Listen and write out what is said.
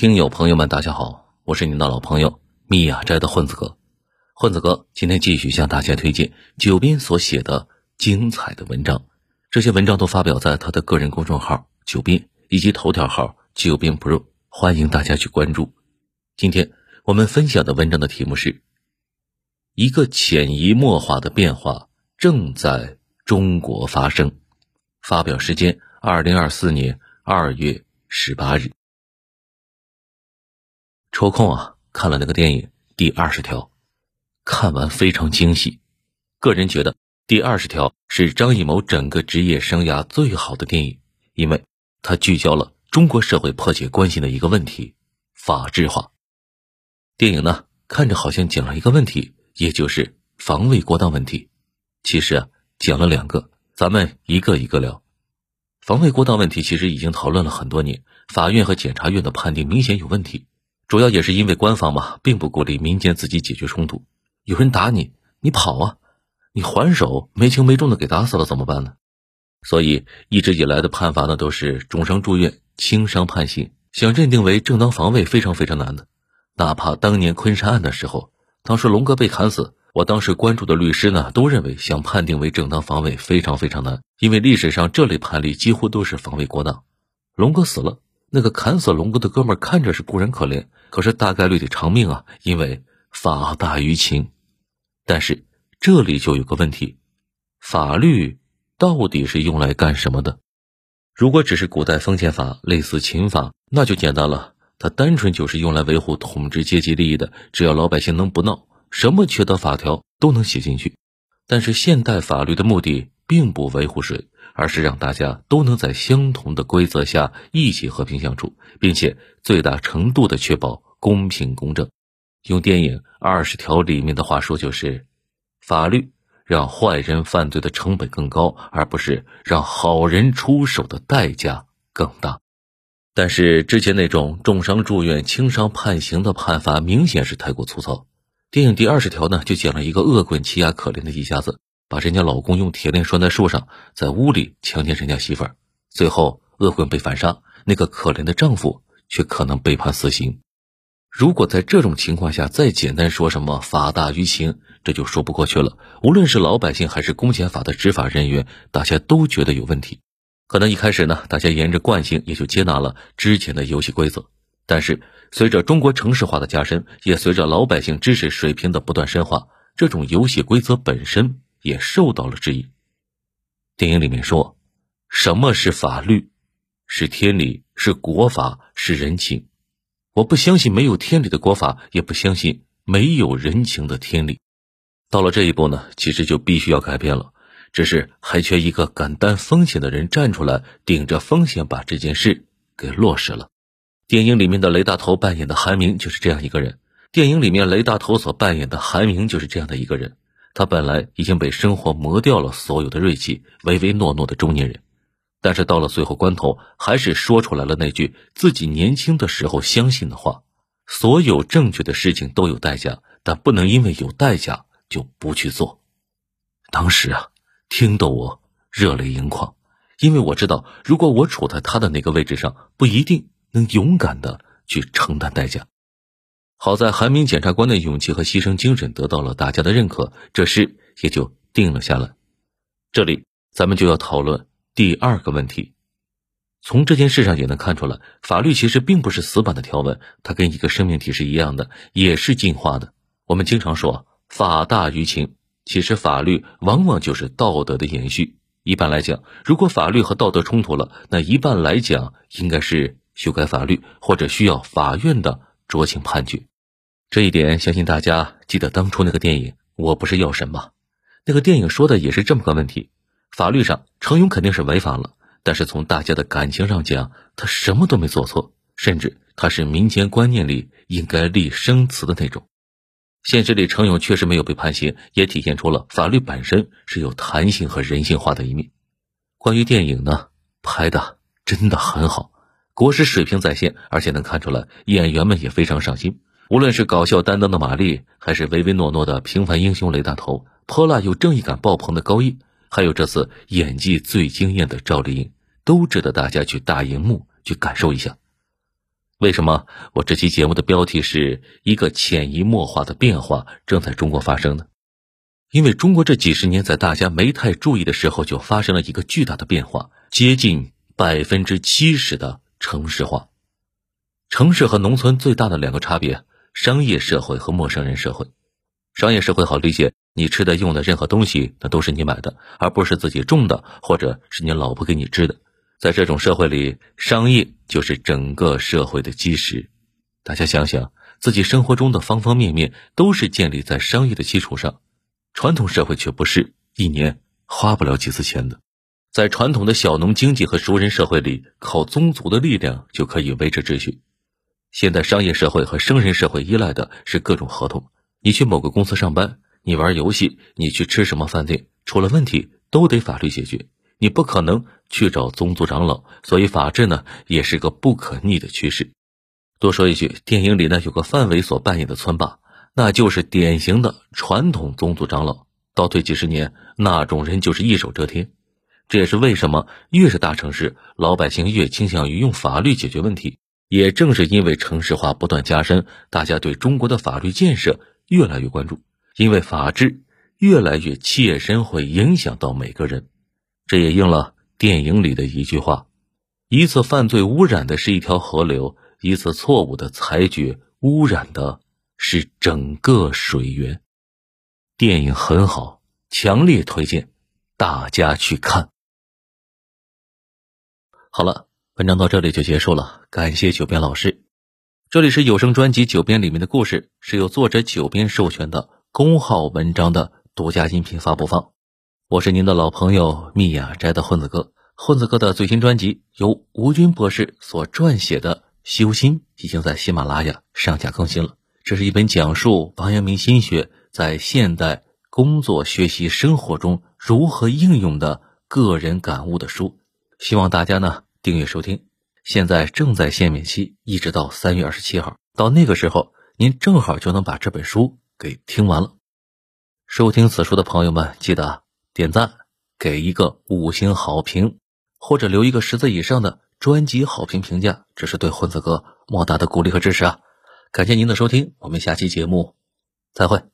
听友朋友们，大家好，我是您的老朋友密雅斋的混子哥。混子哥今天继续向大家推荐九斌所写的精彩的文章，这些文章都发表在他的个人公众号“九斌”以及头条号“九斌 Pro”，欢迎大家去关注。今天我们分享的文章的题目是：一个潜移默化的变化正在中国发生。发表时间：二零二四年二月十八日。抽空啊，看了那个电影《第二十条》，看完非常惊喜。个人觉得，《第二十条》是张艺谋整个职业生涯最好的电影，因为它聚焦了中国社会迫切关心的一个问题——法制化。电影呢，看着好像讲了一个问题，也就是防卫过当问题。其实啊，讲了两个，咱们一个一个聊。防卫过当问题其实已经讨论了很多年，法院和检察院的判定明显有问题。主要也是因为官方嘛，并不鼓励民间自己解决冲突。有人打你，你跑啊，你还手，没轻没重的给打死了怎么办呢？所以一直以来的判罚呢，都是重伤住院、轻伤判刑。想认定为正当防卫，非常非常难的。哪怕当年昆山案的时候，当时龙哥被砍死，我当时关注的律师呢，都认为想判定为正当防卫非常非常难，因为历史上这类判例几乎都是防卫过当。龙哥死了。那个砍死龙哥的哥们看着是固然可怜，可是大概率得偿命啊，因为法大于情。但是这里就有个问题：法律到底是用来干什么的？如果只是古代封建法，类似秦法，那就简单了，它单纯就是用来维护统治阶级利益的。只要老百姓能不闹，什么缺德法条都能写进去。但是现代法律的目的并不维护谁。而是让大家都能在相同的规则下一起和平相处，并且最大程度的确保公平公正。用电影《二十条》里面的话说，就是法律让坏人犯罪的成本更高，而不是让好人出手的代价更大。但是之前那种重伤住院、轻伤判刑的判罚，明显是太过粗糙。电影第二十条呢，就讲了一个恶棍欺压可怜的一家子。把人家老公用铁链拴在树上，在屋里强奸人家媳妇儿，最后恶棍被反杀，那个可怜的丈夫却可能被判死刑。如果在这种情况下再简单说什么法大于情，这就说不过去了。无论是老百姓还是公检法的执法人员，大家都觉得有问题。可能一开始呢，大家沿着惯性也就接纳了之前的游戏规则。但是随着中国城市化的加深，也随着老百姓知识水平的不断深化，这种游戏规则本身。也受到了质疑。电影里面说，什么是法律？是天理，是国法，是人情。我不相信没有天理的国法，也不相信没有人情的天理。到了这一步呢，其实就必须要改变了。只是还缺一个敢担风险的人站出来，顶着风险把这件事给落实了。电影里面的雷大头扮演的韩明就是这样一个人。电影里面雷大头所扮演的韩明就是这样的一个人。他本来已经被生活磨掉了所有的锐气，唯唯诺诺的中年人，但是到了最后关头，还是说出来了那句自己年轻的时候相信的话：所有正确的事情都有代价，但不能因为有代价就不去做。当时啊，听得我热泪盈眶，因为我知道，如果我处在他的那个位置上，不一定能勇敢的去承担代价。好在韩明检察官的勇气和牺牲精神得到了大家的认可，这事也就定了下来。这里咱们就要讨论第二个问题。从这件事上也能看出来，法律其实并不是死板的条文，它跟一个生命体是一样的，也是进化的。我们经常说法大于情，其实法律往往就是道德的延续。一般来讲，如果法律和道德冲突了，那一般来讲应该是修改法律，或者需要法院的酌情判决。这一点，相信大家记得当初那个电影《我不是药神》吧？那个电影说的也是这么个问题：法律上程勇肯定是违法了，但是从大家的感情上讲，他什么都没做错，甚至他是民间观念里应该立生祠的那种。现实里，程勇确实没有被判刑，也体现出了法律本身是有弹性和人性化的一面。关于电影呢，拍的真的很好，国师水平在线，而且能看出来演员们也非常上心。无论是搞笑担当的马丽，还是唯唯诺诺的平凡英雄雷大头，泼辣又正义感爆棚的高毅，还有这次演技最惊艳的赵丽颖，都值得大家去大荧幕去感受一下。为什么我这期节目的标题是一个潜移默化的变化正在中国发生呢？因为中国这几十年在大家没太注意的时候就发生了一个巨大的变化，接近百分之七十的城市化。城市和农村最大的两个差别：商业社会和陌生人社会。商业社会好理解，你吃的用的任何东西，那都是你买的，而不是自己种的，或者是你老婆给你织的。在这种社会里，商业就是整个社会的基石。大家想想，自己生活中的方方面面都是建立在商业的基础上。传统社会却不是，一年花不了几次钱的。在传统的小农经济和熟人社会里，靠宗族的力量就可以维持秩序。现在商业社会和生人社会依赖的是各种合同。你去某个公司上班，你玩游戏，你去吃什么饭店，出了问题都得法律解决。你不可能去找宗族长老，所以法治呢也是个不可逆的趋势。多说一句，电影里呢有个范伟所扮演的村霸，那就是典型的传统宗族长老。倒退几十年，那种人就是一手遮天。这也是为什么越是大城市，老百姓越倾向于用法律解决问题。也正是因为城市化不断加深，大家对中国的法律建设越来越关注，因为法治越来越切身，会影响到每个人。这也应了电影里的一句话：“一次犯罪污染的是一条河流，一次错误的裁决污染的是整个水源。”电影很好，强烈推荐大家去看。好了。文章到这里就结束了，感谢九编老师。这里是有声专辑《九编》里面的故事，是由作者九编授权的公号文章的独家音频发布方。我是您的老朋友密雅斋的混子哥，混子哥的最新专辑由吴军博士所撰写的《修心》已经在喜马拉雅上架更新了。这是一本讲述王阳明心学在现代工作、学习、生活中如何应用的个人感悟的书，希望大家呢。订阅收听，现在正在限免期，一直到三月二十七号。到那个时候，您正好就能把这本书给听完了。收听此书的朋友们，记得点赞，给一个五星好评，或者留一个十字以上的专辑好评评价，这是对混子哥莫大的鼓励和支持啊！感谢您的收听，我们下期节目再会。